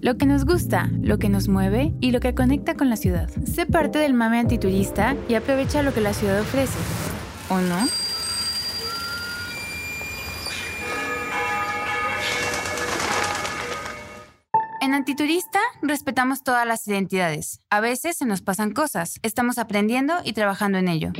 lo que nos gusta, lo que nos mueve y lo que conecta con la ciudad. Sé parte del mame antiturista y aprovecha lo que la ciudad ofrece. ¿O no? En Antiturista respetamos todas las identidades. A veces se nos pasan cosas. Estamos aprendiendo y trabajando en ello.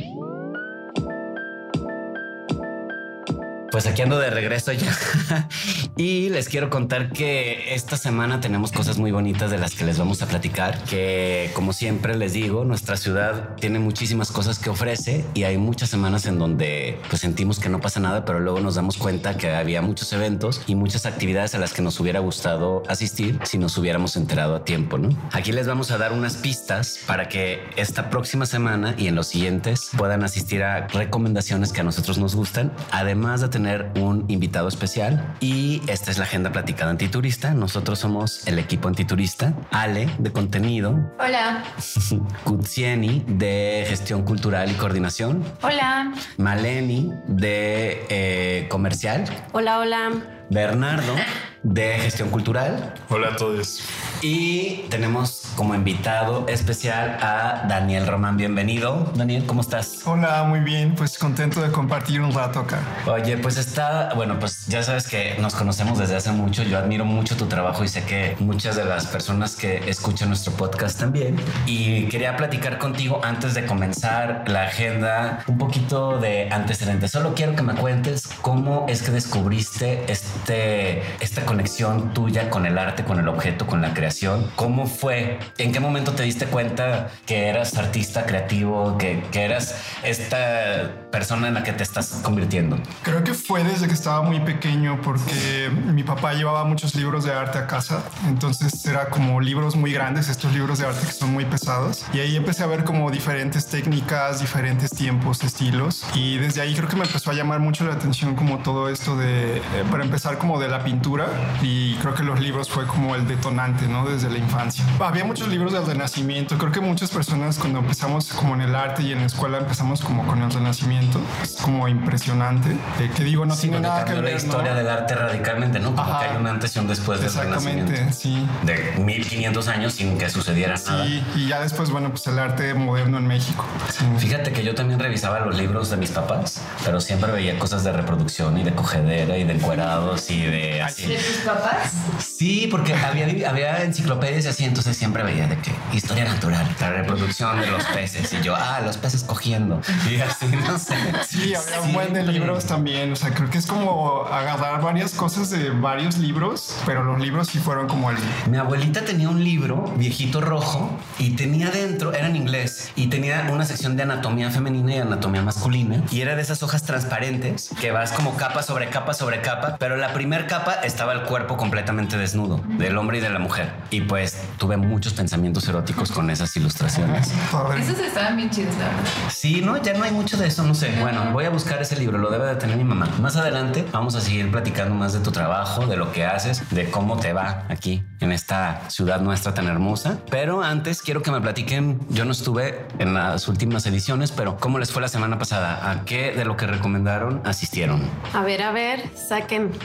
Pues aquí ando de regreso ya. y les quiero contar que esta semana tenemos cosas muy bonitas de las que les vamos a platicar. Que como siempre les digo, nuestra ciudad tiene muchísimas cosas que ofrece y hay muchas semanas en donde pues sentimos que no pasa nada, pero luego nos damos cuenta que había muchos eventos y muchas actividades a las que nos hubiera gustado asistir si nos hubiéramos enterado a tiempo, ¿no? Aquí les vamos a dar unas pistas para que esta próxima semana y en los siguientes puedan asistir a recomendaciones que a nosotros nos gustan, además de tener tener un invitado especial y esta es la agenda platicada antiturista. Nosotros somos el equipo antiturista, Ale de contenido. Hola. Kutsieni de gestión cultural y coordinación. Hola. Maleni de eh, comercial. Hola, hola. Bernardo de gestión cultural. Hola a todos. Y tenemos como invitado especial a Daniel Román. Bienvenido. Daniel, ¿cómo estás? Hola, muy bien. Pues contento de compartir un rato acá. Oye, pues está, bueno, pues ya sabes que nos conocemos desde hace mucho. Yo admiro mucho tu trabajo y sé que muchas de las personas que escuchan nuestro podcast también. Y quería platicar contigo antes de comenzar la agenda un poquito de antecedentes. Solo quiero que me cuentes cómo es que descubriste este, esta conexión tuya con el arte, con el objeto, con la creación. ¿Cómo fue? ¿En qué momento te diste cuenta que eras artista creativo, que, que eras esta persona en la que te estás convirtiendo? Creo que fue desde que estaba muy pequeño porque mi papá llevaba muchos libros de arte a casa, entonces era como libros muy grandes, estos libros de arte que son muy pesados y ahí empecé a ver como diferentes técnicas, diferentes tiempos, estilos y desde ahí creo que me empezó a llamar mucho la atención como todo esto de, eh, para empezar como de la pintura y creo que los libros fue como el detonante, ¿no? Desde la infancia. Había muchos libros del Renacimiento, creo que muchas personas cuando empezamos como en el arte y en la escuela empezamos como con el Renacimiento, es como impresionante, eh, que digo, no Sí, tiene nada que cambió ver, la historia ¿no? del arte radicalmente, ¿no? Como Ajá. que hay un antes y un después del Exactamente, Renacimiento. sí. De 1500 años sin que sucediera nada. Sí, y ya después, bueno, pues el arte moderno en México. Sí. Fíjate que yo también revisaba los libros de mis papás, pero siempre veía cosas de reproducción y de cogedera y de encuerados y de así. ¿De tus papás? Sí, porque había, había enciclopedias y así, entonces siempre veía de que historia natural, la reproducción de los peces y yo, ah, los peces cogiendo y así, no sé. Sí, había un buen de Siempre. libros también. O sea, creo que es como agarrar varias cosas de varios libros, pero los libros sí fueron como el. Mi abuelita tenía un libro viejito rojo y tenía dentro, era en inglés, y tenía una sección de anatomía femenina y anatomía masculina. Y era de esas hojas transparentes que vas como capa sobre capa sobre capa, pero la primer capa estaba el cuerpo completamente desnudo del hombre y de la mujer. Y pues tuve muchos pensamientos eróticos con esas ilustraciones. Esos estaban bien la verdad. Sí, no, ya no hay mucho de eso, no sé. Bueno, voy a buscar ese libro, lo debe de tener mi mamá. Más adelante vamos a seguir platicando más de tu trabajo, de lo que haces, de cómo te va aquí en esta ciudad nuestra tan hermosa. Pero antes quiero que me platiquen, yo no estuve en las últimas ediciones, pero ¿cómo les fue la semana pasada? ¿A qué de lo que recomendaron asistieron? A ver, a ver, saquen.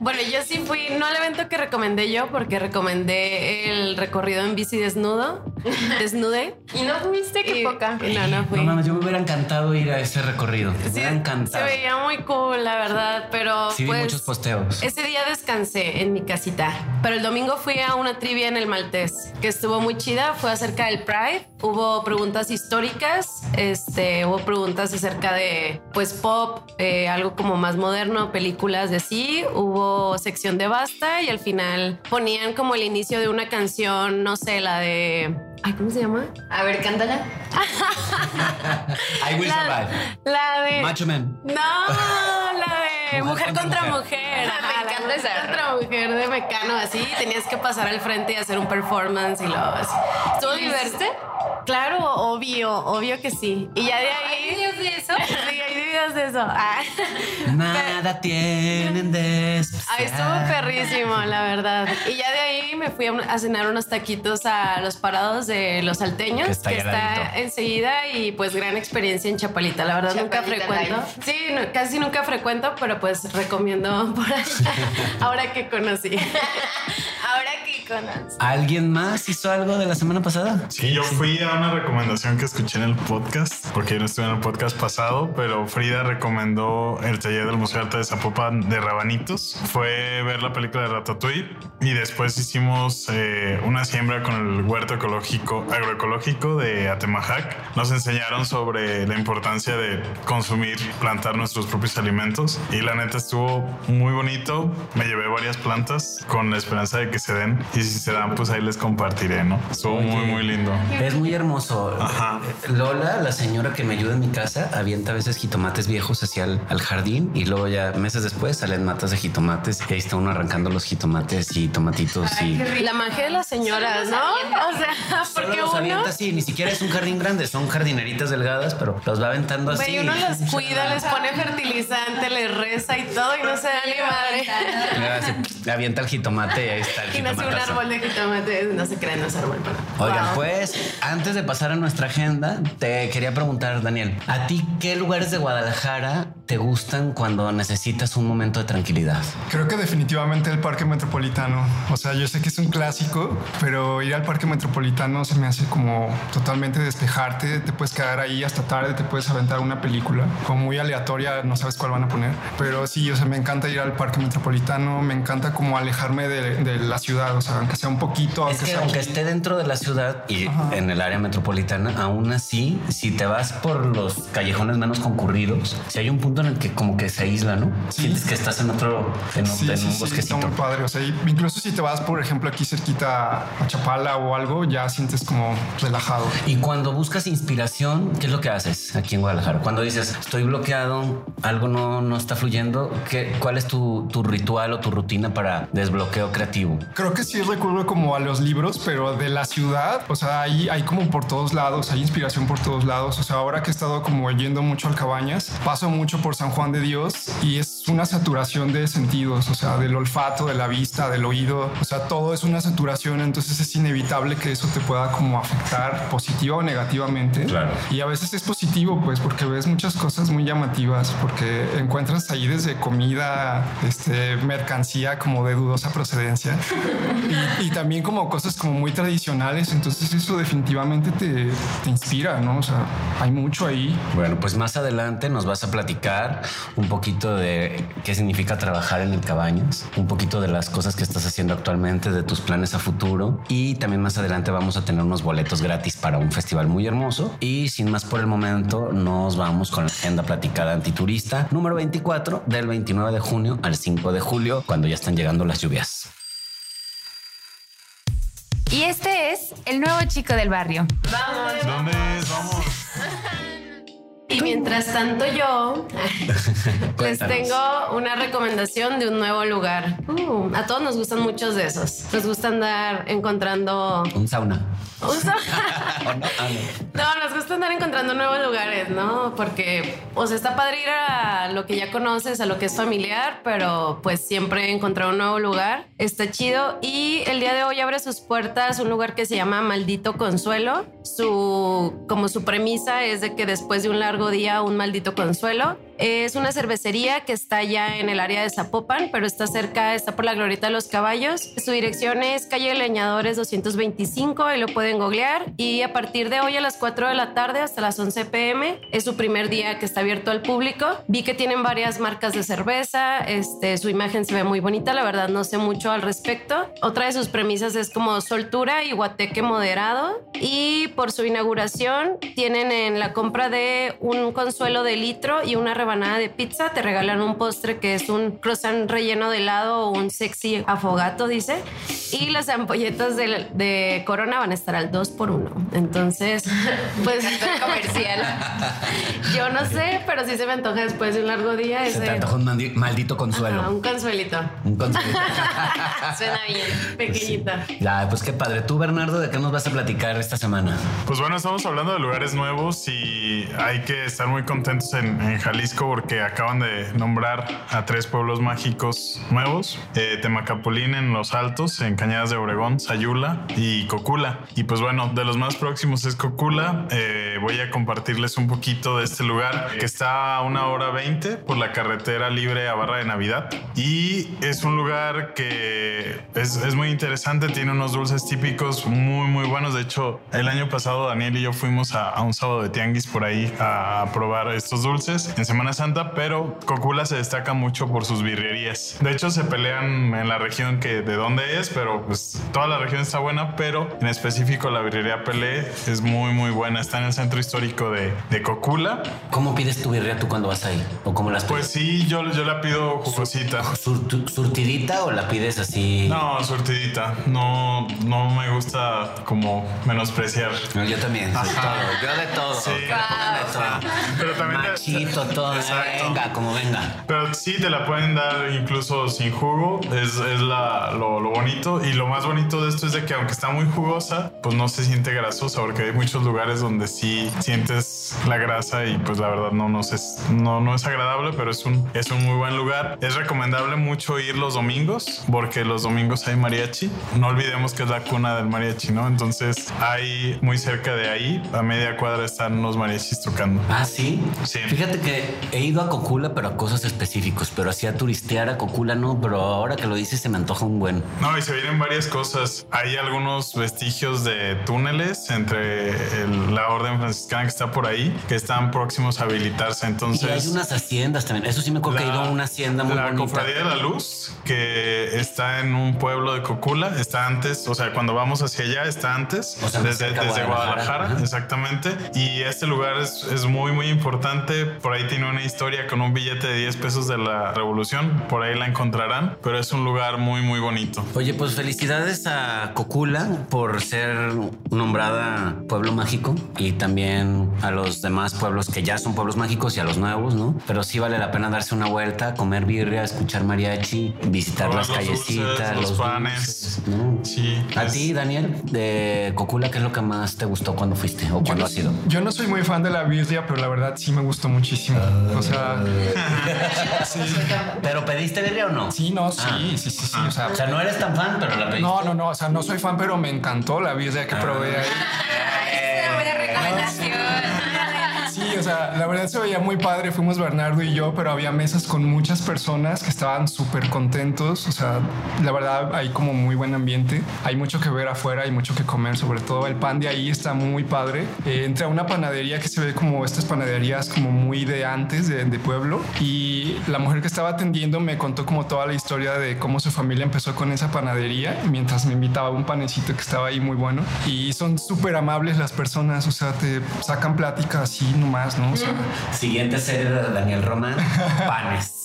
bueno, yo sí fui, no al evento que recomendé yo, porque recomendé el recorrido en bici desnudo, desnude. ¿Y no fuiste? Qué Y- poca. No, no fui. No mames, yo me hubiera encantado ir a ese recorrido. Me Sí, hubiera se encantado. veía muy cool, la verdad, pero Sí, vi pues muchos posteos. ese día descansé en mi casita. Pero el domingo fui a una trivia en el Maltés, que estuvo muy chida. Fue acerca del Pride. Hubo preguntas históricas, este, hubo preguntas acerca de, pues, pop, eh, algo como más moderno, películas de sí. Hubo sección de basta y al final ponían como el inicio de una canción, no sé, la de... Ay, ¿cómo se llama? A ver, cántala. I will La, survive. la de... Macho Man. No, la de Mujer mujer, contra mujer. mujer. Ajá, Me la encanta mujer esa. contra mujer de Mecano, así. Tenías que pasar al frente y hacer un performance y lo así. Estuvo ¿Y lo hiciste? divertido. Claro, obvio, obvio que sí. Y ya de ahí. ¿Hay eso. Ah. Nada tienen de especial. Ahí estuvo perrísimo, la verdad. Y ya de ahí me fui a, cenar unos taquitos a los parados de los salteños, Que está que enseguida y pues gran experiencia en Chapalita. La verdad nunca frecuento. Sí, no- casi nunca frecuento, pero pues recomiendo por allá ahora que conocí. ¿Alguien más hizo algo de la semana pasada? Sí, yo fui a una recomendación que escuché en el podcast, porque yo no estuve en el podcast pasado, pero Frida recomendó el taller del Museo de Arte de Zapopan de Rabanitos. Fue ver la película de Ratatouille y después hicimos eh, una siembra con el huerto ecológico, agroecológico de Atemajac. Nos enseñaron sobre la importancia de consumir, plantar nuestros propios alimentos y la neta estuvo muy bonito. Me llevé varias plantas con la esperanza de que se den y si se dan, pues ahí les compartiré, ¿no? Estuvo muy, muy lindo. Es muy hermoso. Ajá. Lola, la señora que me ayuda en mi casa, avienta a veces jitomates viejos hacia el al jardín y luego ya meses después salen matas de jitomates y ahí está uno arrancando los jitomates y tomatitos y... La magia de las señoras, ¿no? O sea, Solo porque los uno, avienta así, ni siquiera es un jardín grande, son jardineritas delgadas, pero los va aventando así. güey, uno los cuida, les pone fertilizante, les reza y todo y no se da ni madre. Se avienta el jitomate y ahí está el Y nace un jitomatazo. Árbol de jitomate, no se crean, no es árbol, pero. Oigan, Wow. pues antes de pasar a nuestra agenda, te quería preguntar, Daniel, ¿a ti qué lugares de Guadalajara te gustan cuando necesitas un momento de tranquilidad? Creo que definitivamente el Parque Metropolitano. O sea, yo sé que es un clásico, pero ir al Parque Metropolitano se me hace como totalmente despejarte. Te puedes quedar ahí hasta tarde, te puedes aventar una película como muy aleatoria, no sabes cuál van a poner. Pero sí, o sea, me encanta ir al Parque Metropolitano, me encanta como alejarme de, de la ciudad, o sea, aunque sea un poquito. Es aunque que sea aunque esté dentro de la ciudad y en el área metropolitana, aún así, si te vas por los callejones menos concurridos, si hay un punto en el que como que se aísla, ¿no? Sientes que estás en otro, en, Sí, en sí, un sí, está bosquecito. muy padre. O sea, incluso si te vas, por ejemplo, aquí cerquita a Chapala o algo, ya sientes como relajado. Y cuando buscas inspiración, ¿qué es lo que haces aquí en Guadalajara? Cuando dices, estoy bloqueado, algo no, no está fluyendo, ¿qué, ¿cuál es tu, tu ritual o tu rutina para desbloqueo creativo? Creo que sí recuerdo como a los libros, pero de la ciudad, o sea, hay, hay como por todos lados, hay inspiración por todos lados. O sea, ahora que he estado como yendo mucho al Cabañas, paso mucho por San Juan de Dios y es una saturación de sentidos, o sea, del olfato, de la vista, del oído, o sea, todo es una saturación, entonces es inevitable que eso te pueda como afectar positiva o negativamente. Claro. Y a veces es positivo, pues, porque ves muchas cosas muy llamativas, porque encuentras ahí desde comida, este, mercancía como de dudosa procedencia y, y también como cosas como muy tradicionales. Entonces eso definitivamente te, te inspira, ¿no? O sea, hay mucho ahí. Bueno, pues más adelante nos vas a platicar un poquito de qué significa trabajar en el Cabañas, un poquito de las cosas que estás haciendo actualmente, de tus planes a futuro y también más adelante vamos a tener unos boletos gratis para un festival muy hermoso y sin más por el momento nos vamos con la agenda platicada antiturista número 24 del 29 de junio al 5 de julio cuando ya están llegando las lluvias. Y este es el nuevo chico del barrio. ¿Dónde es? Vamos. Y mientras tanto yo les tengo una recomendación de un nuevo lugar. Uh, a todos nos gustan muchos de esos. Nos gusta andar encontrando... Un sauna. Ah, no. No, nos gusta andar encontrando nuevos lugares, ¿no? Porque, o sea, está padre ir a lo que ya conoces, a lo que es familiar, pero pues siempre encontrar un nuevo lugar está chido. Y el día de hoy abre sus puertas un lugar que se llama Maldito Consuelo. Su, como su premisa es de que después de un largo día, un maldito consuelo. Es una cervecería que está ya en el área de Zapopan, pero está cerca, está por la Glorieta de los Caballos. Su dirección es calle Leñadores 225, ahí lo pueden googlear. Y a partir de hoy a las 4 de la tarde hasta las 11 pm es su primer día que está abierto al público. Vi que tienen varias marcas de cerveza, este, su imagen se ve muy bonita, la verdad no sé mucho al respecto. Otra de sus premisas es como soltura y guateque moderado. Y por su inauguración tienen en la compra de un consuelo de litro y una rebanada de pizza, te regalan un postre que es un croissant relleno de helado o un sexy afogato, dice. Y las ampolletas de, de Corona van a estar al 2 por 1 Entonces, pues comercial. yo no sé, pero sí se me antoja después de un largo día Se ese te antoja un maldito consuelo. Ajá, un consuelito Un consuelo. Suena bien. pequeñita. ya, pues qué padre. Tú, Bernardo, ¿de qué nos vas a platicar esta semana? Pues bueno, estamos hablando de lugares nuevos y hay que estar muy contentos en, en Jalisco porque acaban de nombrar a tres pueblos mágicos nuevos. Eh, Temacapulín en Los Altos, en Cañadas de Obregón, Sayula y Cocula. Y pues bueno, de los más próximos es Cocula. Eh, voy a compartirles un poquito de este lugar que está a una hora 20 por la carretera libre a Barra de Navidad. Y es un lugar que es, es muy interesante, tiene unos dulces típicos muy, muy buenos. De hecho, el año pasado Daniel y yo fuimos a, a un sábado de tianguis por ahí a probar estos dulces en Semana Santa, pero Cocula se destaca mucho por sus birrerías. De hecho, se pelean en la región que de dónde es, pero pues toda la región está buena, pero en específico la birrería Pelé es muy, muy buena. Está en el centro histórico de, de Cocula. ¿Cómo pides tu birria tú cuando vas ahí? ¿O cómo las Pues sí, yo, yo la pido jugosita. ¿Sur- ¿Surtidita o la pides así? No, surtidita. No, no me gusta como menospreciar. No, yo también, todo. Yo de todo. Sí. de todo. Pero también Machito, todo. Exacto. Venga, como venga. Pero sí te la pueden dar incluso sin jugo, es, es la, lo, lo bonito. Y lo más bonito de esto es de que aunque está muy jugosa, pues no se siente grasosa, porque hay muchos lugares donde sí sientes la grasa y pues la verdad no, no, se- no, no es agradable, pero es un, es un muy buen lugar. Es recomendable mucho ir los domingos, porque los domingos hay mariachi. No olvidemos que es la cuna del mariachi, ¿no? Entonces hay muy cerca de ahí, a media cuadra están los mariachis tocando. Ah, sí. Sí. Fíjate que he ido a Cocula, pero a cosas específicos. Pero así a turistear a Cocula no. Pero ahora que lo dices, se me antoja un buen. No, y se vienen varias cosas. Hay algunos vestigios de túneles entre el- la orden franciscana que está por ahí, que están próximos a habilitarse. Y Entonces, hay unas haciendas también. Eso sí me acuerdo que he ido a una hacienda muy la bonita. Cofradía de la Luz, que está en un pueblo de Cocula, está antes, o sea, cuando vamos hacia allá está antes, O sea, desde, desde Guadalajara. Guadalajara, exactamente. Y este lugar es, es muy, muy importante. Por ahí tiene una historia con un billete de 10 pesos de la Revolución, por ahí la encontrarán, pero es un lugar muy, muy bonito. Oye, pues felicidades a Cocula por ser nombrada pueblo mágico y también a los demás pueblos que ya son pueblos mágicos y a los nuevos, ¿no? Pero sí vale la pena darse una vuelta, comer birria, escuchar mariachi, visitar las los callecitas, dulces, los los panes. dulces, ¿no? Sí. A es- ti, Daniel, de Cocula, ¿qué es lo que más te gustó cuando fuiste o cuando has ido? yo no soy muy fan de la birria, pero la verdad sí me gustó muchísimo. O sea, sí, ¿Pero pediste birria o no? sí, no, sí, Ah. sí, sí, sí. O sea, O sea, no eres tan fan, pero la pediste. no, no, no, o sea, no soy fan, pero me encantó la birria que probé ahí. Es una buena recomendación. Sea, la verdad se veía muy padre. Fuimos Bernardo y yo, pero había mesas con muchas personas que estaban súper contentos. O sea, la verdad hay como muy buen ambiente. Hay mucho que ver afuera, hay mucho que comer. Sobre todo el pan de ahí está muy padre. Eh, a una panadería que se ve como estas panaderías como muy de antes, de, de pueblo. Y la mujer que estaba atendiendo me contó como toda la historia de cómo su familia empezó con esa panadería mientras me invitaba un panecito que estaba ahí muy bueno. Y son súper amables las personas. O sea, te sacan plática así nomás, ¿no? O sea, Siguiente serie de Daniel Román, panes.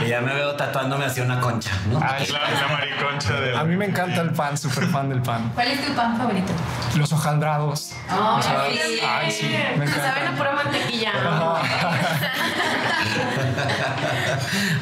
que ya me veo tatuándome así una concha, ¿no? ay, Es la, mariconcha de a mí me encanta el pan, súper fan del pan. ¿Cuál es tu pan favorito? Los hojaldrados. O sea, Ay, ay, sí, me Saben a pura mantequilla.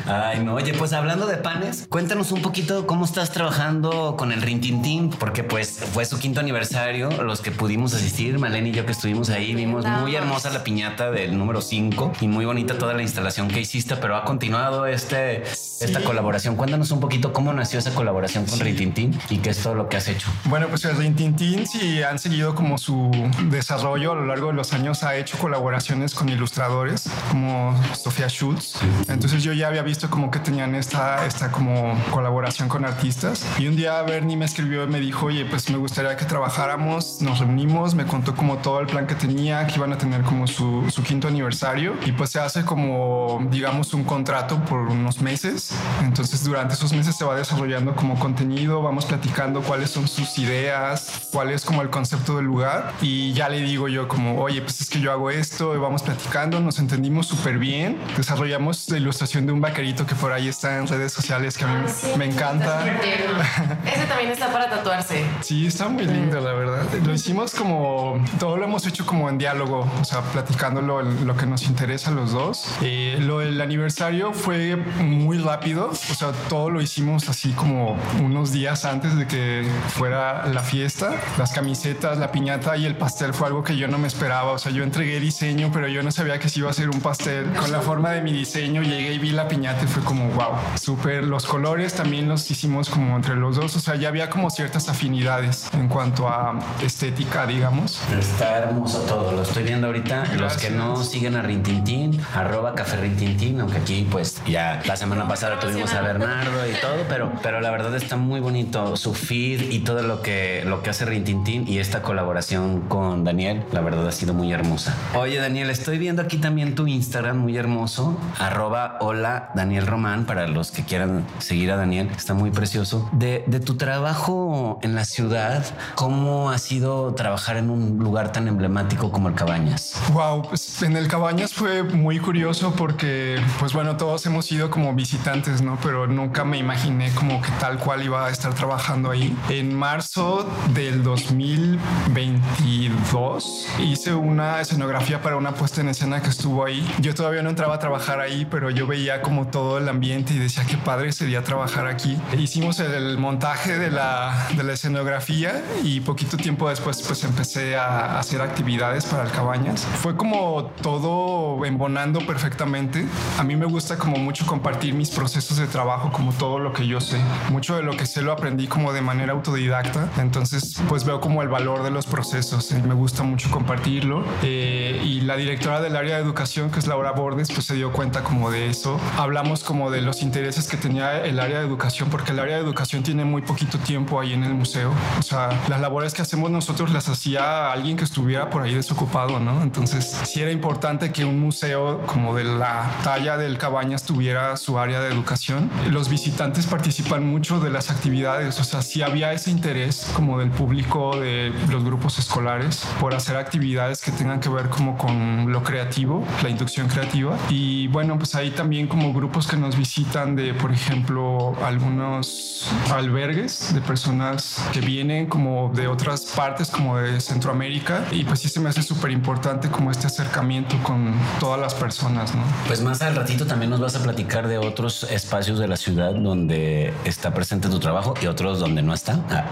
Ay, no, oye, pues hablando de panes, cuéntanos un poquito cómo estás trabajando con el Rintintín, porque pues fue su quinto aniversario, los que pudimos asistir, Malena y yo que estuvimos ahí, vimos muy hermosa la piñata del número 5 y muy bonita toda la instalación que hiciste, pero ha continuado este, esta colaboración. Cuéntanos un poquito cómo nació esa colaboración con Rintintín y qué es todo lo que has hecho. Bueno, pues el Rintintín, si han seguido como su desarrollo a lo largo de los años, ha hecho colaboraciones con ilustradores como Sofía Schultz. Entonces yo ya había visto como que tenían esta, esta como colaboración con artistas. Y un día Bernie me escribió y me dijo, oye, pues me gustaría que trabajáramos. Nos reunimos, me contó como todo el plan que tenía, que iban a tener como su, su quinto aniversario. Y pues se hace como, digamos, un contrato por unos meses. Entonces durante esos meses se va desarrollando como contenido, vamos platicando cuáles son sus ideas, cuál es como el concepto del lugar. Y ya le digo yo como, oye, pues es que yo hago esto y vamos platicando, nos entendimos súper bien. Desarrollamos la ilustración de un vaquerito que por ahí está en redes sociales que a mí me encanta. Súper tierno. Ese también está para tatuarse. Sí, está muy lindo, la verdad. Lo hicimos como, todo lo hemos hecho como en diálogo, o sea, platicando lo, lo que nos interesa a los dos. Eh, lo del aniversario fue muy rápido, o sea, todo lo hicimos así como unos días antes de que fuera la fiesta. Las camisetas, la piñata y el pastel fue algo que yo no me esperaba, o sea, yo entregué diseño, pero yo no sabía que se iba a hacer un pastel. Con la forma de mi diseño llegué y vi la piñata y fue como, wow, súper. Los colores también los hicimos como entre los dos, o sea, ya había como ciertas afinidades en cuanto a estética, digamos. Está hermoso todo, lo estoy viendo ahorita. Los que no siguen a Rintintín, arroba café Rintintín, aunque aquí pues ya la semana pasada tuvimos a Bernardo y todo, pero, pero la verdad está muy bonito su feed y todo lo que, lo que hace Rintintín y esta colaboración con Daniel, la verdad ha sido muy hermosa. Oye Daniel, estoy viendo aquí también tu Instagram muy hermoso, arroba hola Daniel Román, para los que quieran seguir a Daniel, está muy precioso. De, de tu trabajo en la ciudad, ¿cómo ha sido trabajar en un lugar tan emblemático como el Cabañas? Wow, pues en el Cabañas fue muy curioso porque, pues bueno, todos hemos ido como visitantes, ¿no? Pero nunca me imaginé como que tal cual iba a estar trabajando ahí. En marzo del 2022 hice una escenografía para una puesta en escena que estuvo ahí. Yo todavía no entraba a trabajar ahí, pero yo veía como todo el ambiente y decía qué padre sería trabajar aquí. Hicimos el montaje de la, de la escenografía y poquito tiempo después pues empecé a hacer actividades para el Cabañas. Fue como todo embonando perfectamente. A mí me gusta como mucho compartir mis procesos de trabajo, como todo lo que yo sé. Mucho de lo que sé lo aprendí como de manera autodidacta. Entonces pues veo como el valor de los procesos y me gusta mucho compartirlo. Eh, y la directora del área de educación, que es Laura Bordes, pues se dio cuenta como de eso. Hablamos como de los intereses que tenía el área de educación, porque el área de educación tiene muy poquito tiempo ahí en el museo. O sea, las labores que hacemos nosotros las hacía alguien que estuviera por ahí desocupado, ¿no? Entonces, sí era importante que un museo como de la talla del Cabañas tuviera su área de educación. Los visitantes participan mucho de las actividades, o sea, sí había ese interés como del público, de los grupos escolares, por hacer actividades que tengan que ver como con lo creativo, la inducción creativa. Y bueno, pues ahí también como grupos que nos visitan de, por ejemplo, algunos albergues de personas que vienen como de otras partes, como de Centroamérica. Y pues sí se me hace súper importante como este acercamiento con todas las personas, ¿no? Pues más al ratito también nos vas a platicar de otros espacios de la ciudad donde está presente tu trabajo y otros donde no está. Ah.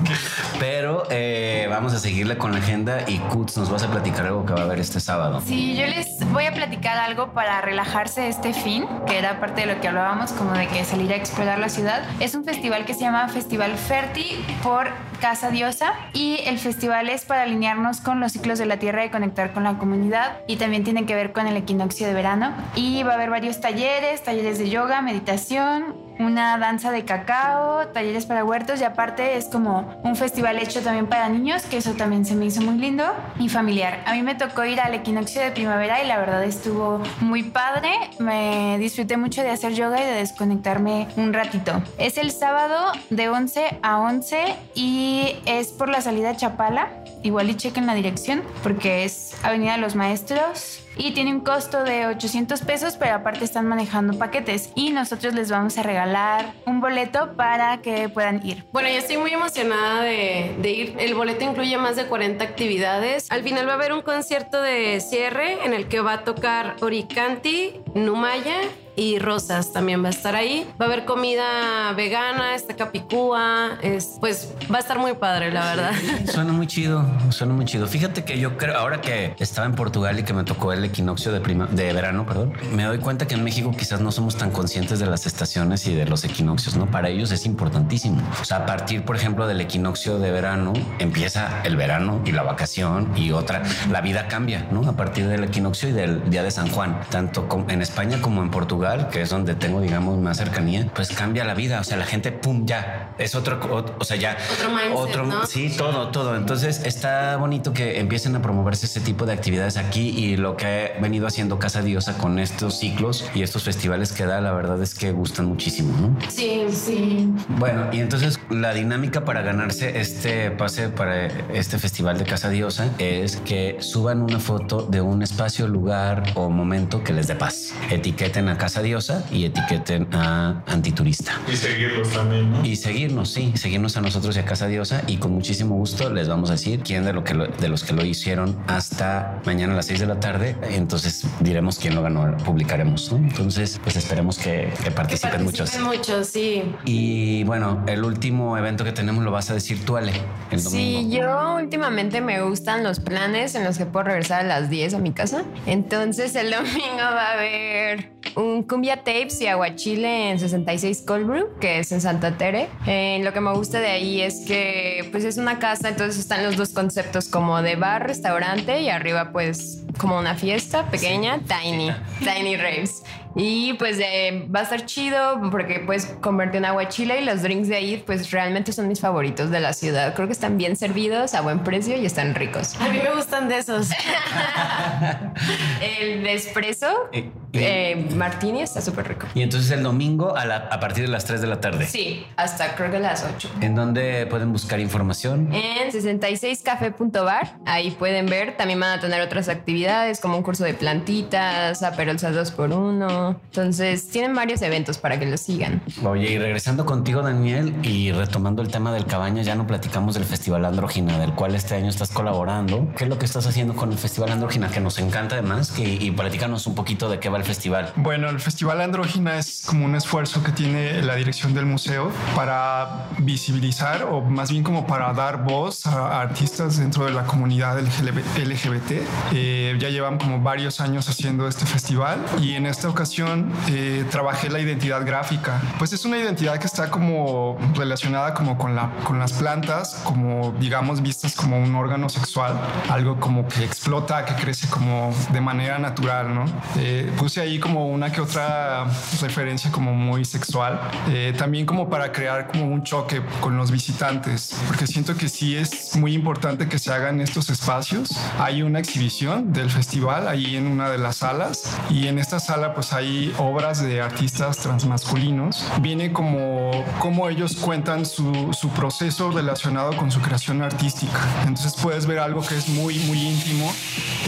Okay. Pero eh, vamos a seguirle con la agenda y Kutz nos vas a platicar algo que va a haber este sábado. Sí, yo les voy a platicar algo para relajarse este fin, que era parte de lo que hablábamos, como de que salir a explorar la ciudad. Es un festival que se llama Festival Ferti por Casa Diosa y el festival es para alinearnos con los ciclos de la Tierra y conectar con la comunidad y también tiene que ver con el equinoccio de verano. Y va a haber varios talleres, talleres de yoga, meditación, una danza de cacao, talleres para huertos y aparte es como un festival hecho también para niños, que eso también se me hizo muy lindo y familiar. A mí me tocó ir al equinoccio de primavera y la verdad estuvo muy padre. Me disfruté mucho de hacer yoga y de desconectarme un ratito. Es el sábado de 11 a 11 y es por la salida Chapala. Igual y chequen la dirección porque es Avenida Los Maestros y tiene un costo de 800 pesos, pero aparte están manejando paquetes y nosotros les vamos a regalar un boleto para que puedan ir. Bueno, yo estoy muy emocionada de, de, ir. El boleto incluye más de 40 actividades. Al final va a haber un concierto de cierre en el que va a tocar Oricanti, Numaya y Rosas también va a estar ahí. Va a haber comida vegana, está Capicúa, es, pues va a estar muy padre, la verdad. Suena muy chido, suena muy chido. Fíjate que yo creo, ahora que estaba en Portugal y que me tocó el equinoccio de, prima, de verano, perdón, me doy cuenta que en México quizás no somos tan conscientes de las estaciones y de los equinoccios, ¿no? Para ellos es importantísimo. O sea, a partir, por ejemplo, del equinoccio de verano, empieza el verano y la vacación y otra, la vida cambia, ¿no? A partir del equinoccio y del día de San Juan, tanto en España como en Portugal, que es donde tengo, digamos, más cercanía, pues cambia la vida. O sea, la gente, pum, ya es otro, o, o sea, ya otro mindset, otro, ¿no? sí, todo, todo. Entonces está bonito que empiecen a promoverse este tipo de actividades aquí y lo que venido haciendo Casa Diosa con estos ciclos y estos festivales que da, la verdad es que gustan muchísimo, ¿no? Sí, sí. Bueno, y entonces la dinámica para ganarse este pase para este festival de Casa Diosa es que suban una foto de un espacio, lugar o momento que les dé paz. Etiqueten a Casa Diosa y etiqueten a Antiturista. Y seguirlos también, ¿no? Y seguirnos, sí, seguirnos a nosotros y a Casa Diosa y con muchísimo gusto les vamos a decir quién de, lo que lo- de los que lo hicieron hasta mañana a las 6 de la tarde. Entonces diremos quién lo ganó, publicaremos. ¿no? Entonces, pues esperemos que, que participen muchos. Participen muchos, sí. Y bueno, el último evento que tenemos lo vas a decir tú, Ale, el domingo. Sí, yo últimamente me gustan los planes en los que puedo regresar a las 10 a mi casa. Entonces el domingo va a haber un cumbia tapes y aguachile en 66 Cold Brew, que es en Santa Tere. Eh, lo que me gusta de ahí es que pues es una casa, entonces están los dos conceptos como de bar, restaurante y arriba pues como una fiesta pequeña, tiny, tiny raves. Y pues eh, va a estar chido porque puedes comerte un aguachile y los drinks de ahí pues realmente son mis favoritos de la ciudad. Creo que están bien servidos, a buen precio y están ricos. A mí me gustan de esos. el de espresso, eh, eh, martini está súper rico. Y entonces el domingo a, la, a, partir de las 3 de la tarde. Sí, hasta creo que las 8. ¿En dónde pueden buscar información? En 66café.bar. Ahí pueden ver. También van a tener otras actividades como un curso de plantitas, aperolzas 2 por 1 entonces, tienen varios eventos para que los sigan. Oye, y regresando contigo, Daniel, y retomando el tema del cabaña, ya no platicamos del Festival Andrógina, del cual este año estás colaborando. ¿Qué es lo que estás haciendo con el Festival Andrógina? Que nos encanta además, que, y platícanos un poquito de qué va el festival. Bueno, el Festival Andrógina es como un esfuerzo que tiene la dirección del museo para visibilizar o más bien como para dar voz a, a artistas dentro de la comunidad LGBT. Eh, ya llevan como varios años haciendo este festival y en esta ocasión eh, trabajé la identidad gráfica. Pues es una identidad que está como relacionada como con, la, con las plantas, como digamos vistas como un órgano sexual, algo como que explota, que crece como de manera natural, ¿no? Eh, puse ahí como una que otra referencia como muy sexual, eh, también como para crear como un choque con los visitantes, porque siento que sí es muy importante que se hagan estos espacios. Hay una exhibición del festival ahí en una de las salas y en esta sala pues hay obras de artistas transmasculinos. Viene como cómo ellos cuentan su, su proceso relacionado con su creación artística. Entonces puedes ver algo que es muy, muy íntimo.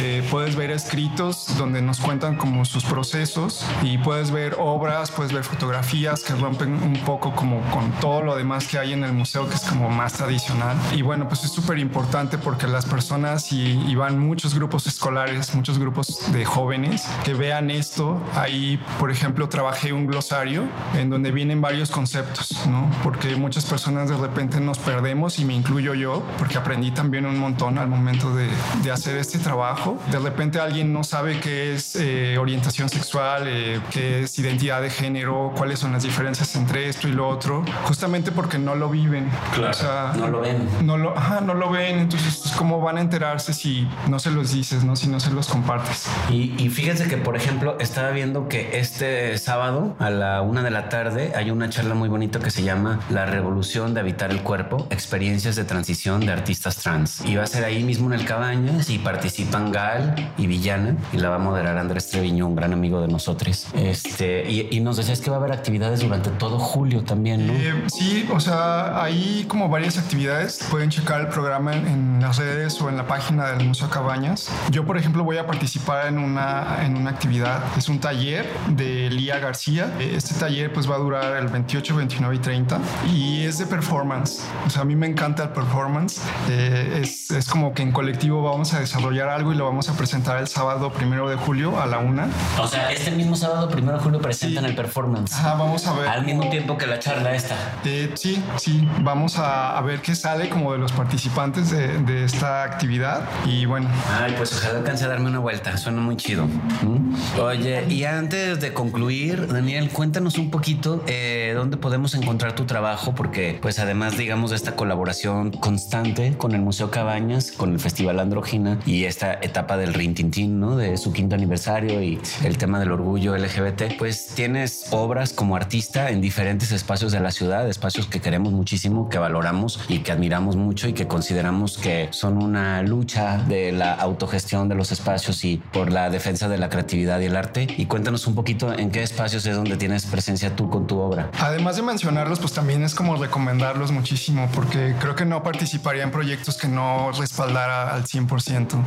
Eh, puedes ver escritos donde nos cuentan como sus procesos y puedes ver obras, puedes ver fotografías que rompen un poco como con todo lo demás que hay en el museo que es como más tradicional. Y bueno, pues es súper importante porque las personas y, y van muchos grupos escolares, muchos grupos de jóvenes que vean esto. Ahí, por ejemplo, trabajé un glosario en donde vienen varios conceptos, ¿no? Porque muchas personas de repente nos perdemos y me incluyo yo porque aprendí también un montón al momento de, de hacer este trabajo. De repente alguien no sabe qué es eh, orientación sexual, eh, qué es identidad de género, cuáles son las diferencias entre esto y lo otro, justamente porque no lo viven. Claro, O sea, no lo ven. No lo, ajá, no lo ven, entonces cómo van a enterarse si no se los dices, ¿no? Si no se los compartes. Y, y fíjense que, por ejemplo, estaba viendo que este sábado a la una de la tarde hay una charla muy bonita que se llama La revolución de habitar el cuerpo, experiencias de transición de artistas trans. Y va a ser ahí mismo en el Cabañas y participan Gal y Villana y la va a moderar Andrés Treviño, un gran amigo de nosotros. Este, y, y nos decías que va a haber actividades durante todo julio también, ¿no? Eh, sí, o sea, hay como varias actividades. Pueden checar el programa en, en las redes o en la página del Museo Cabañas. Yo, por ejemplo, voy a participar en una, en una actividad. Es un taller de Lía García. Este taller pues va a durar el 28, 29 y 30 y es de performance. O sea, a mí me encanta el performance. Eh, es, es como que en colectivo vamos a desarrollar algo y lo vamos a presentar el sábado primero de julio a la una. O sea, este mismo sábado, primero de julio, presentan Sí. el performance. Ajá, vamos a ver. Al mismo tiempo que la charla esta. Eh, sí, sí, vamos a, a ver qué sale como de los participantes de, de esta actividad y bueno, Ay, pues ojalá alcance a darme una vuelta. Suena muy chido. ¿Mm? Oye, y antes de concluir, Daniel, cuéntanos un poquito eh, dónde podemos encontrar tu trabajo, porque pues además, digamos, de esta colaboración constante con el Museo Cabañas, con el Festival Andrógina y esta etapa del Rintintín, ¿no? De su quinto aniversario y el tema del orgullo LGBT, pues tienes obras como artista en diferentes espacios de la ciudad, espacios que queremos muchísimo, que valoramos y que admiramos mucho y que consideramos que son una lucha de la autogestión de los espacios y por la defensa de la creatividad y el arte. Y cuéntanos cuéntanos un poquito en qué espacios es donde tienes presencia tú con tu obra. Además de mencionarlos, pues también es como recomendarlos muchísimo, porque creo que no participaría en proyectos que no respaldara al 100%.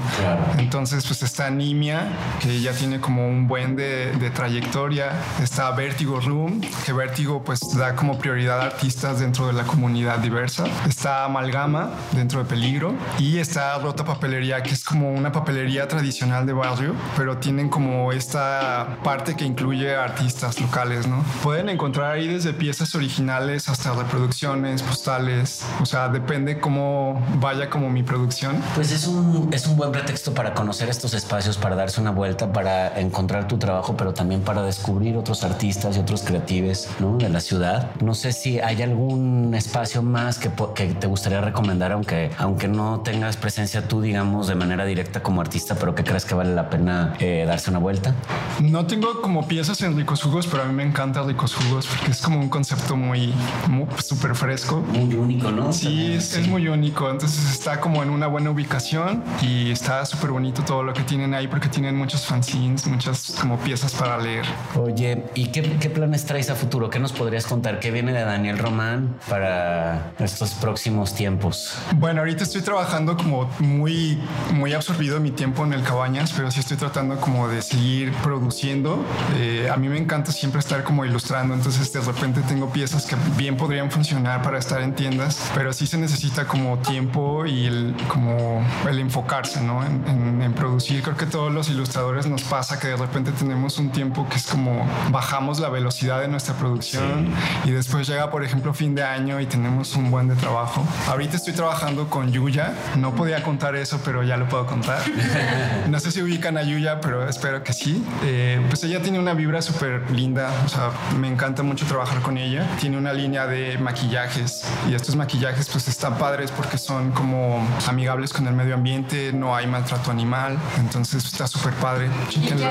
Entonces, pues está Nimia, que ya tiene como un buen de, de trayectoria. Está Vertigo Room, que Vertigo pues da como prioridad a artistas dentro de la comunidad diversa. Está Amalgama, dentro de Peligro. Y está Rota Papelería, que es como una papelería tradicional de barrio, pero tienen como esta parte que incluye artistas locales, ¿no? Pueden encontrar ahí desde piezas originales hasta reproducciones, postales, o sea, depende cómo vaya como mi producción. Pues es un, es un buen pretexto para conocer estos espacios, para darse una vuelta, para encontrar tu trabajo, pero también para descubrir otros artistas y otros creatives ¿no? de la ciudad. No sé si hay algún espacio más que, que te gustaría recomendar, aunque, aunque no tengas presencia tú, digamos, de manera directa como artista, pero que crees que vale la pena eh, darse una vuelta. No tengo como piezas en Ricos Jugos, pero a mí me encanta Ricos Jugos porque es como un concepto muy, muy súper fresco. Muy único, ¿no? Sí, También, es, es muy único. Entonces está como en una buena ubicación y está súper bonito todo lo que tienen ahí porque tienen muchos fanzines, muchas como piezas para leer. Oye, ¿y qué, qué planes traes a futuro? ¿Qué nos podrías contar? ¿Qué viene de Daniel Román para estos próximos tiempos? Bueno, ahorita estoy trabajando como muy, muy absorbido mi tiempo en el Cabañas, pero sí estoy tratando como de seguir produciendo. Eh, a mí me encanta siempre estar como ilustrando, entonces de repente tengo piezas que bien podrían funcionar para estar en tiendas, pero sí se necesita como tiempo y el, como el enfocarse, ¿no? En, en- en producir. Creo que todos los ilustradores nos pasa que de repente tenemos un tiempo que es como bajamos la velocidad de nuestra producción y después llega, por ejemplo, fin de año y tenemos un buen de trabajo. Ahorita estoy trabajando con Yuya. No podía contar eso, pero ya lo puedo contar. no sé si ubican a Yuya, pero espero que sí. Eh, pues ella tiene una vibra súper linda. O sea, me encanta mucho trabajar con ella. Tiene una línea de maquillajes y estos maquillajes pues están padres porque son como amigables con el medio ambiente, no hay maltrato animal. Entonces está súper padre. Chéquenlo.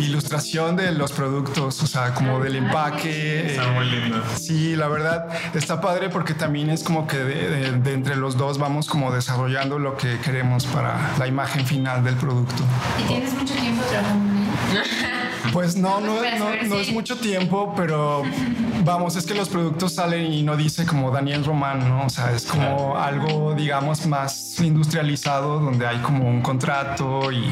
Ilustración de los productos, o sea, como del empaque. Está eh, muy linda. Sí, la verdad está padre porque también es como que de, de- de entre los dos vamos como desarrollando lo que queremos para la imagen final del producto. ¿Y tienes mucho tiempo trabajando? Pues no, no, no, no es mucho tiempo, pero vamos, es que los productos salen y no dice como Daniel Román, ¿no? O sea, es como algo, digamos, más industrializado, donde hay como un contrato y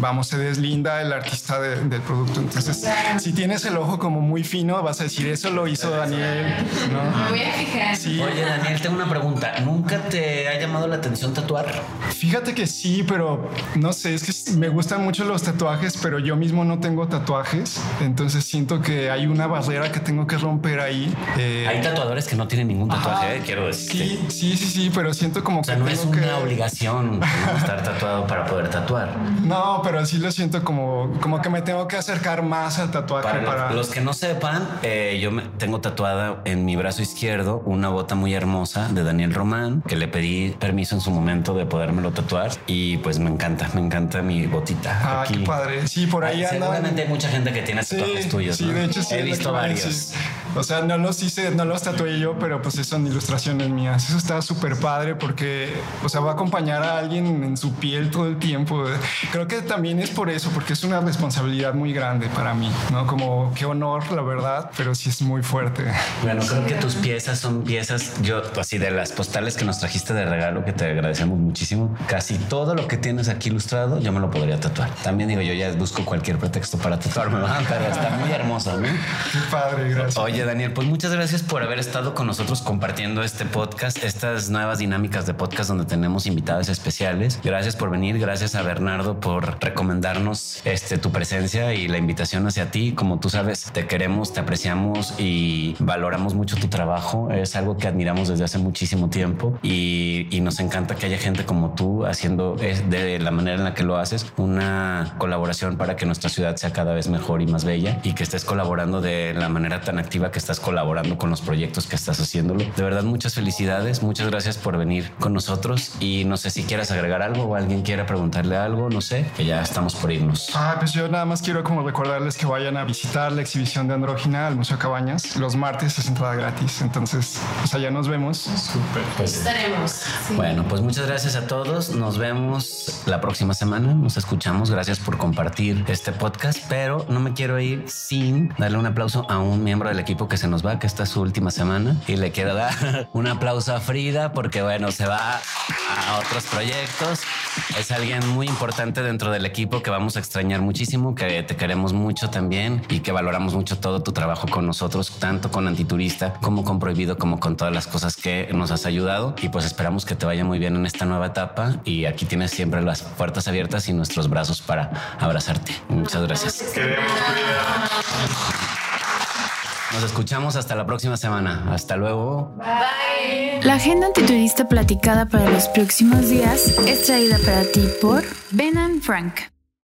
vamos, se deslinda el artista de- del producto. Entonces, si tienes el ojo como muy fino, vas a decir, eso lo hizo Daniel, ¿no? Me voy a fijar. Sí. Oye, Daniel, tengo una pregunta. ¿Nunca te ha llamado la atención tatuar? Fíjate que sí, pero no sé, es que me gustan mucho los tatuajes, pero yo mismo no tengo tatuajes, entonces siento que hay una barrera que tengo que romper ahí. Eh, Hay tatuadores que no tienen ningún tatuaje, eh, quiero decirte. Sí, sí, sí, sí, pero siento como O sea, que no es una que... obligación estar tatuado para poder tatuar. No, pero sí lo siento como, como que me tengo que acercar más al tatuaje Para para... los, que no sepan, eh, yo me tengo tatuada en mi brazo izquierdo una bota muy hermosa de Daniel Román, que le pedí permiso en su momento de podérmelo tatuar y pues me encanta, me encanta mi botita. Ah, aquí. qué padre. Sí, por ahí andan- Seguramente hay mucha gente que tiene tatuajes tuyos. Sí, ¿no? de hecho sí. He visto varios. decir. O sea, no los hice, no los tatué yo, pero pues son ilustraciones mías. Eso está súper padre porque, o sea, va a acompañar a alguien en su piel todo el tiempo. Creo que también es por eso, porque es una responsabilidad muy grande para mí, ¿no? Como qué honor, la verdad, pero sí es muy fuerte. Bueno, creo que tus piezas son piezas, yo así de las postales que nos trajiste de regalo, que te agradecemos muchísimo. Casi todo lo que tienes aquí ilustrado, yo me lo podría tatuar. También digo, yo ya busco cualquier pretexto para tatuarme, pero está muy hermoso, ¿no? Qué padre, gracias. Oye, Daniel, pues muchas gracias por haber estado con nosotros compartiendo este podcast, estas nuevas dinámicas de podcast donde tenemos invitados especiales. Gracias por venir, gracias a Bernardo por recomendarnos este, tu presencia y la invitación hacia ti. Como tú sabes, te queremos, te apreciamos y valoramos mucho tu trabajo. Es algo que admiramos desde hace muchísimo tiempo y, y nos encanta que haya gente como tú haciendo de la manera en la que lo haces una colaboración para que nuestra ciudad sea cada vez mejor y más bella y que estés colaborando de la manera tan activa que que estás colaborando con los proyectos que estás haciéndolo. De verdad, muchas felicidades. Muchas gracias por venir con nosotros. Y no sé si quieras agregar algo o alguien quiera preguntarle algo, no sé, que ya estamos por irnos. Ah, pues yo nada más quiero como recordarles que vayan a visitar la exhibición de Andrógina al Museo Cabañas. Los martes es entrada gratis. Entonces, pues allá nos vemos. Súper. Pues, Estaremos. Bueno, pues muchas gracias a todos. Nos vemos la próxima semana. Nos escuchamos. Gracias por compartir este podcast. Pero no me quiero ir sin darle un aplauso a un miembro del equipo que se nos va, que esta es su última semana. Y le quiero dar un aplauso a Frida porque, bueno, se va a otros proyectos. Es alguien muy importante dentro del equipo que vamos a extrañar muchísimo, que te queremos mucho también y que valoramos mucho todo tu trabajo con nosotros, tanto con Antiturista como con Prohibido, como con todas las cosas que nos has ayudado. Y pues esperamos que te vaya muy bien en esta nueva etapa. Y aquí tienes siempre las puertas abiertas y nuestros brazos para abrazarte. Muchas gracias. Queremos. Nos escuchamos hasta la próxima semana. Hasta luego. La agenda antiturista platicada para los próximos días es traída para ti por Ben and Frank.